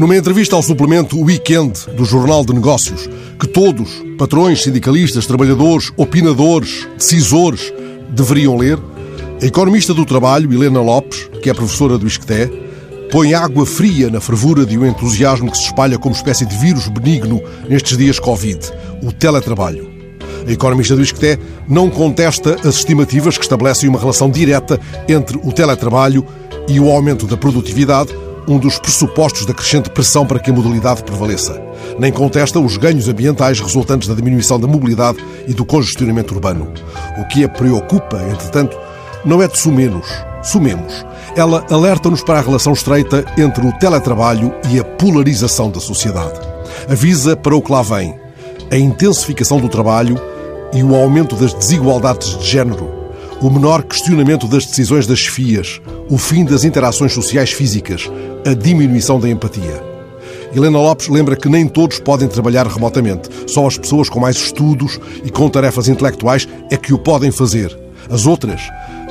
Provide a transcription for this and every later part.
Numa entrevista ao suplemento Weekend do Jornal de Negócios, que todos, patrões, sindicalistas, trabalhadores, opinadores, decisores, deveriam ler, a economista do trabalho, Helena Lopes, que é professora do ISCTE, põe água fria na fervura de um entusiasmo que se espalha como espécie de vírus benigno nestes dias Covid, o teletrabalho. A economista do ISCTE não contesta as estimativas que estabelecem uma relação direta entre o teletrabalho e o aumento da produtividade, um dos pressupostos da crescente pressão para que a modalidade prevaleça. Nem contesta os ganhos ambientais resultantes da diminuição da mobilidade e do congestionamento urbano. O que a preocupa, entretanto, não é de sumenos, sumemos. Ela alerta-nos para a relação estreita entre o teletrabalho e a polarização da sociedade. Avisa para o que lá vem: a intensificação do trabalho e o aumento das desigualdades de género, o menor questionamento das decisões das chefias, o fim das interações sociais físicas, a diminuição da empatia. Helena Lopes lembra que nem todos podem trabalhar remotamente. Só as pessoas com mais estudos e com tarefas intelectuais é que o podem fazer. As outras,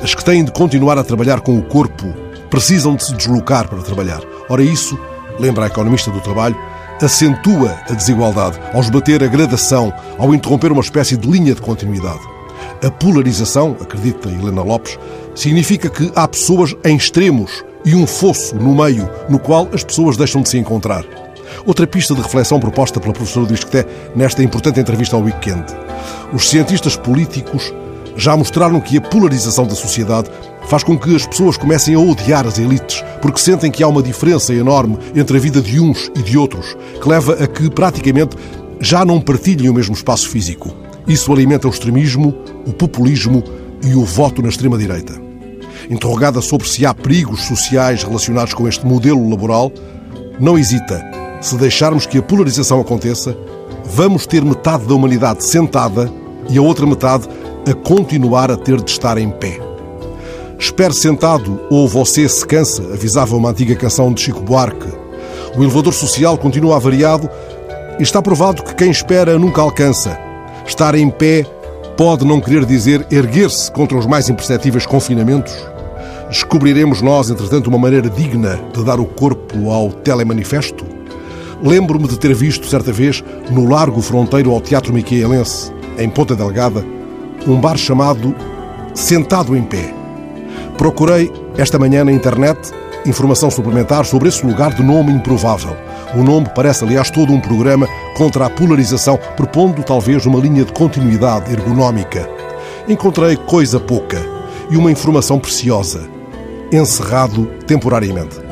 as que têm de continuar a trabalhar com o corpo, precisam de se deslocar para trabalhar. Ora, isso, lembra a economista do trabalho, acentua a desigualdade ao esbater a gradação, ao interromper uma espécie de linha de continuidade. A polarização, acredita Helena Lopes, significa que há pessoas em extremos e um fosso no meio no qual as pessoas deixam de se encontrar. Outra pista de reflexão proposta pela professora do Isqueté nesta importante entrevista ao Weekend. Os cientistas políticos já mostraram que a polarização da sociedade faz com que as pessoas comecem a odiar as elites, porque sentem que há uma diferença enorme entre a vida de uns e de outros, que leva a que praticamente já não partilhem o mesmo espaço físico. Isso alimenta o extremismo, o populismo e o voto na extrema-direita. Interrogada sobre se há perigos sociais relacionados com este modelo laboral, não hesita. Se deixarmos que a polarização aconteça, vamos ter metade da humanidade sentada e a outra metade a continuar a ter de estar em pé. Espere sentado ou você se cansa, avisava uma antiga canção de Chico Buarque. O elevador social continua avariado e está provado que quem espera nunca alcança. Estar em pé pode não querer dizer erguer-se contra os mais imperceptíveis confinamentos? Descobriremos nós, entretanto, uma maneira digna de dar o corpo ao telemanifesto? Lembro-me de ter visto, certa vez, no largo fronteiro ao Teatro Miquelense, em Ponta Delgada, um bar chamado Sentado em Pé. Procurei esta manhã na internet informação suplementar sobre esse lugar de nome improvável. O nome parece, aliás, todo um programa contra a polarização, propondo talvez uma linha de continuidade ergonómica. Encontrei coisa pouca e uma informação preciosa. Encerrado temporariamente.